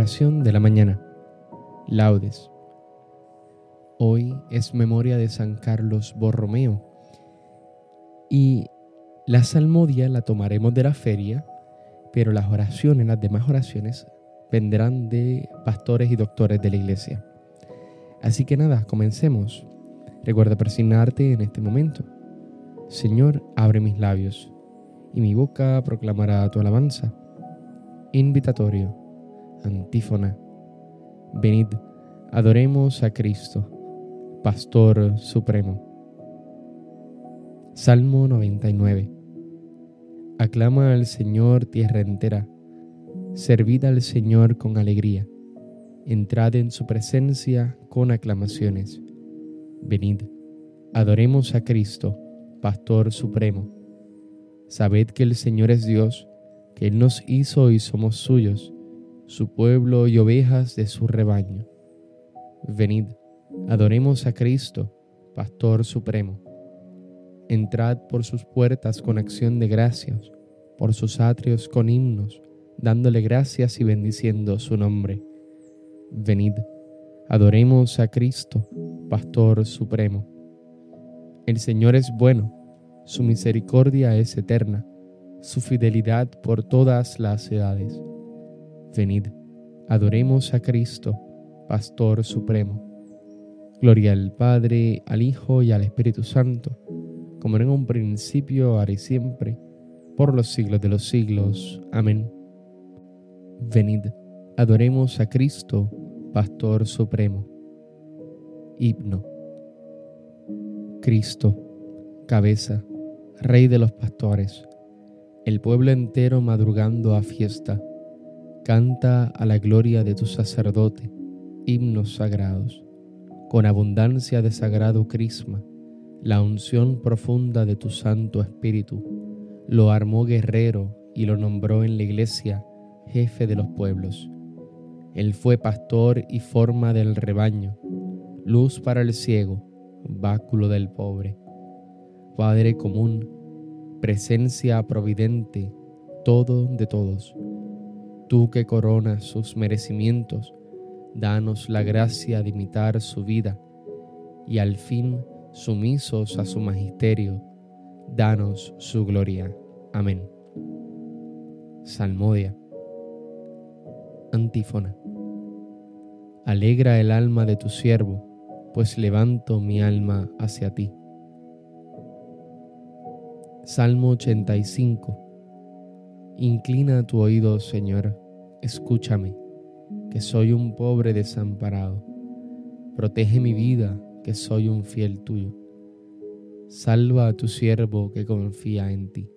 Oración de la mañana. Laudes. Hoy es memoria de San Carlos Borromeo y la salmodia la tomaremos de la feria, pero las oraciones, las demás oraciones, vendrán de pastores y doctores de la iglesia. Así que nada, comencemos. Recuerda persignarte en este momento. Señor, abre mis labios, y mi boca proclamará tu alabanza. Invitatorio, antífona. Venid, adoremos a Cristo, Pastor Supremo. Salmo 99. Aclama al Señor tierra entera, servid al Señor con alegría, entrad en su presencia con aclamaciones. Venid, adoremos a Cristo, Pastor Supremo. Sabed que el Señor es Dios, que Él nos hizo y somos suyos, su pueblo y ovejas de su rebaño. Venid, adoremos a Cristo, Pastor Supremo. Entrad por sus puertas con acción de gracias, por sus atrios con himnos, dándole gracias y bendiciendo su nombre. Venid, adoremos a Cristo, Pastor Supremo. El Señor es bueno, su misericordia es eterna, su fidelidad por todas las edades. Venid, adoremos a Cristo, Pastor Supremo. Gloria al Padre, al Hijo y al Espíritu Santo, como en un principio, ahora y siempre, por los siglos de los siglos. Amén. Venid, adoremos a Cristo, Pastor Supremo. Himno. Cristo, cabeza, Rey de los pastores, el pueblo entero madrugando a fiesta, canta a la gloria de tu sacerdote himnos sagrados, con abundancia de sagrado crisma, la unción profunda de tu Santo Espíritu, lo armó guerrero y lo nombró en la iglesia jefe de los pueblos. Él fue pastor y forma del rebaño, luz para el ciego, báculo del pobre Padre común, presencia providente, todo de todos. Tú que coronas sus merecimientos, danos la gracia de imitar su vida y al fin, sumisos a su magisterio, danos su gloria. Amén. Salmodia. Antífona. Alegra el alma de tu siervo, pues levanto mi alma hacia ti. Salmo 85. Inclina tu oído, Señor, escúchame, que soy un pobre desamparado. Protege mi vida, que soy un fiel tuyo. Salva a tu siervo que confía en ti.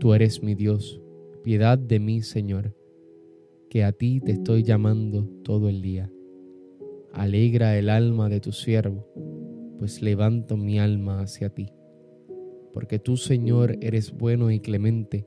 Tú eres mi Dios, piedad de mí, Señor, que a ti te estoy llamando todo el día. Alegra el alma de tu siervo, pues levanto mi alma hacia ti porque tú, Señor, eres bueno y clemente,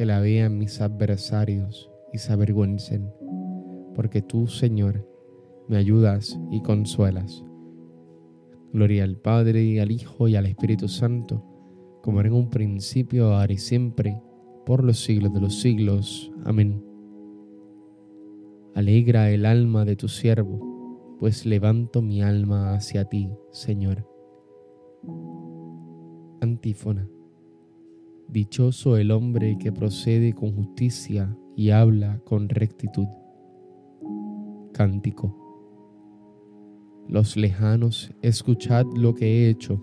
que la vean mis adversarios y se avergüencen, porque tú, Señor, me ayudas y consuelas. Gloria al Padre, y al Hijo, y al Espíritu Santo, como era en un principio, ahora y siempre, por los siglos de los siglos. Amén. Alegra el alma de tu siervo, pues levanto mi alma hacia ti, Señor. Antífona. Dichoso el hombre que procede con justicia y habla con rectitud. Cántico. Los lejanos, escuchad lo que he hecho.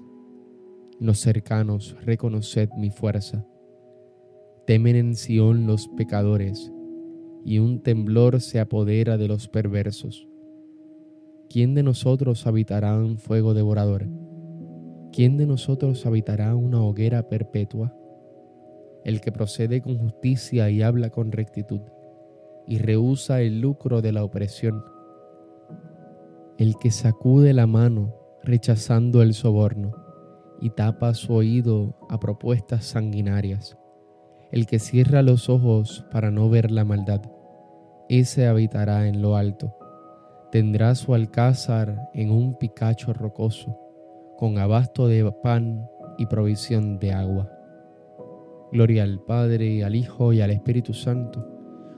Los cercanos, reconoced mi fuerza. Temen en Sión los pecadores, y un temblor se apodera de los perversos. ¿Quién de nosotros habitará un fuego devorador? ¿Quién de nosotros habitará una hoguera perpetua? El que procede con justicia y habla con rectitud, y rehúsa el lucro de la opresión. El que sacude la mano rechazando el soborno y tapa su oído a propuestas sanguinarias, el que cierra los ojos para no ver la maldad, ese habitará en lo alto, tendrá su alcázar en un picacho rocoso, con abasto de pan y provisión de agua. Gloria al Padre, al Hijo y al Espíritu Santo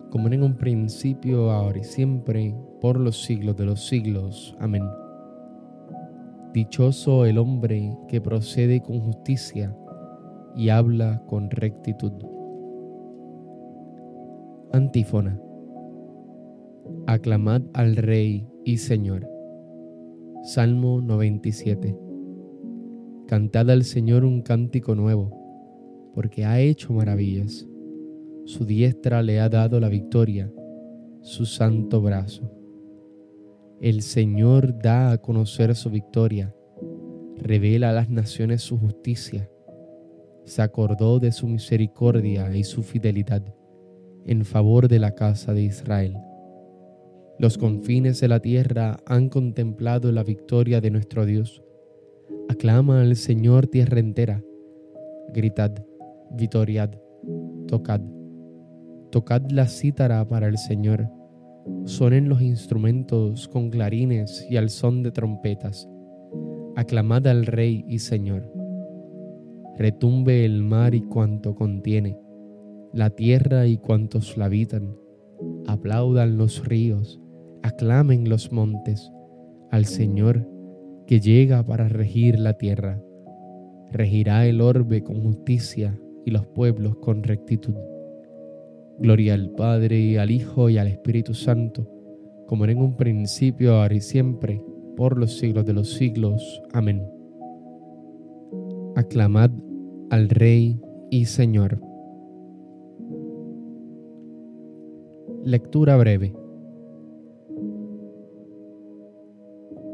como en un principio, ahora y siempre, por los siglos de los siglos. Amén. Dichoso el hombre que procede con justicia y habla con rectitud. Antífona. Aclamad al Rey y Señor. Salmo 97. Cantad al Señor un cántico nuevo, porque ha hecho maravillas su diestra le ha dado la victoria, su santo brazo. El Señor da a conocer su victoria, revela a las naciones su justicia, se acordó de su misericordia y su fidelidad en favor de la casa de Israel. Los confines de la tierra han contemplado la victoria de nuestro Dios. Aclama al Señor tierra entera. Gritad, vitoriad, tocad Tocad la cítara para el Señor. Sonen los instrumentos con clarines y al son de trompetas. Aclamad al Rey y Señor. Retumbe el mar y cuanto contiene, la tierra y cuantos la habitan. Aplaudan los ríos, aclamen los montes al Señor que llega para regir la tierra. Regirá el orbe con justicia y los pueblos con rectitud. Gloria al Padre, y al Hijo, y al Espíritu Santo, como era en un principio, ahora y siempre, por los siglos de los siglos. Amén. Aclamad al Rey y Señor. Lectura breve.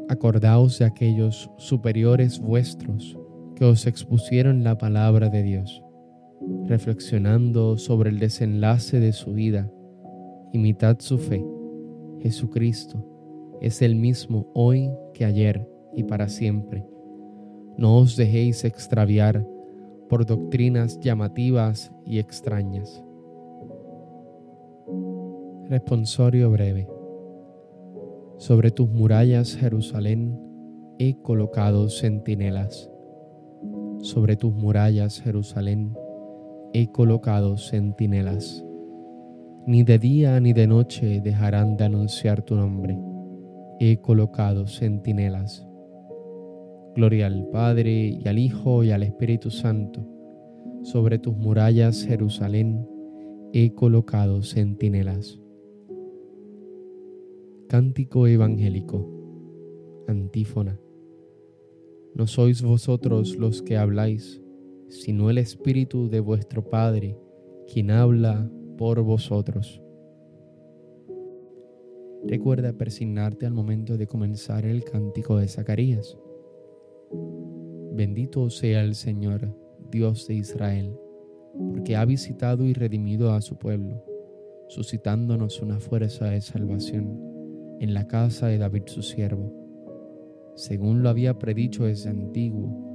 Acordaos de aquellos superiores vuestros que os expusieron la palabra de Dios reflexionando sobre el desenlace de su vida. Imitad su fe. Jesucristo es el mismo hoy que ayer y para siempre. No os dejéis extraviar por doctrinas llamativas y extrañas. Responsorio breve. Sobre tus murallas, Jerusalén, he colocado centinelas. Sobre tus murallas, Jerusalén, he colocado centinelas. Ni de día ni de noche dejarán de anunciar tu nombre. He colocado centinelas. Gloria al Padre y al Hijo y al Espíritu Santo. Sobre tus murallas, Jerusalén, he colocado centinelas. Cántico evangélico. Antífona. No sois vosotros los que habláis sino el Espíritu de vuestro Padre, quien habla por vosotros. Recuerda persignarte al momento de comenzar el cántico de Zacarías. Bendito sea el Señor, Dios de Israel, porque ha visitado y redimido a su pueblo, suscitándonos una fuerza de salvación en la casa de David su siervo, según lo había predicho desde antiguo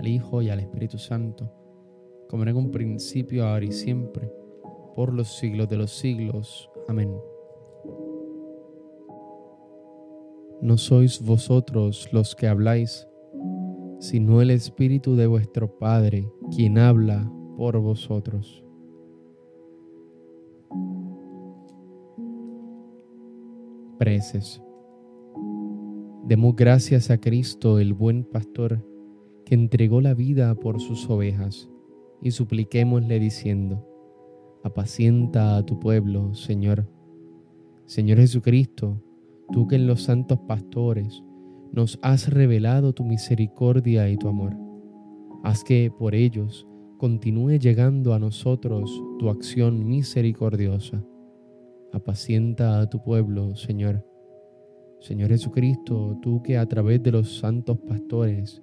al Hijo y al Espíritu Santo, como en un principio, ahora y siempre, por los siglos de los siglos. Amén. No sois vosotros los que habláis, sino el Espíritu de vuestro Padre, quien habla por vosotros. Preces. Demos gracias a Cristo, el buen pastor, entregó la vida por sus ovejas, y supliquémosle diciendo, apacienta a tu pueblo, Señor. Señor Jesucristo, tú que en los santos pastores nos has revelado tu misericordia y tu amor, haz que por ellos continúe llegando a nosotros tu acción misericordiosa. Apacienta a tu pueblo, Señor. Señor Jesucristo, tú que a través de los santos pastores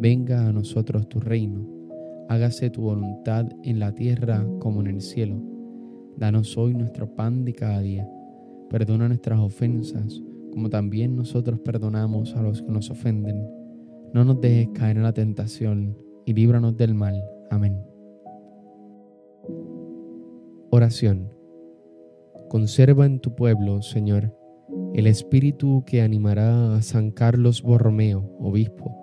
venga a nosotros tu reino, hágase tu voluntad en la tierra como en el cielo. Danos hoy nuestro pan de cada día. Perdona nuestras ofensas, como también nosotros perdonamos a los que nos ofenden. No nos dejes caer en la tentación y líbranos del mal. Amén. Oración. Conserva en tu pueblo, Señor, el espíritu que animará a San Carlos Borromeo, obispo,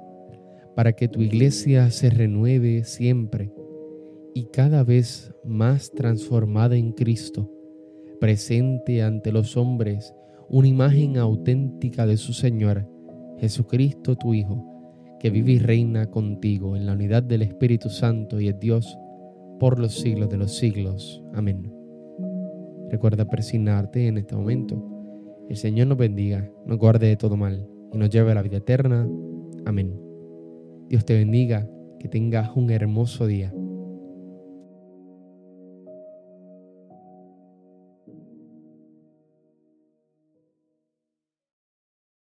para que tu iglesia se renueve siempre y cada vez más transformada en Cristo, presente ante los hombres una imagen auténtica de su Señor, Jesucristo tu Hijo, que vive y reina contigo en la unidad del Espíritu Santo y es Dios por los siglos de los siglos. Amén. Recuerda persignarte en este momento. El Señor nos bendiga, nos guarde de todo mal y nos lleve a la vida eterna. Amén. Dios te bendiga, que tengas un hermoso día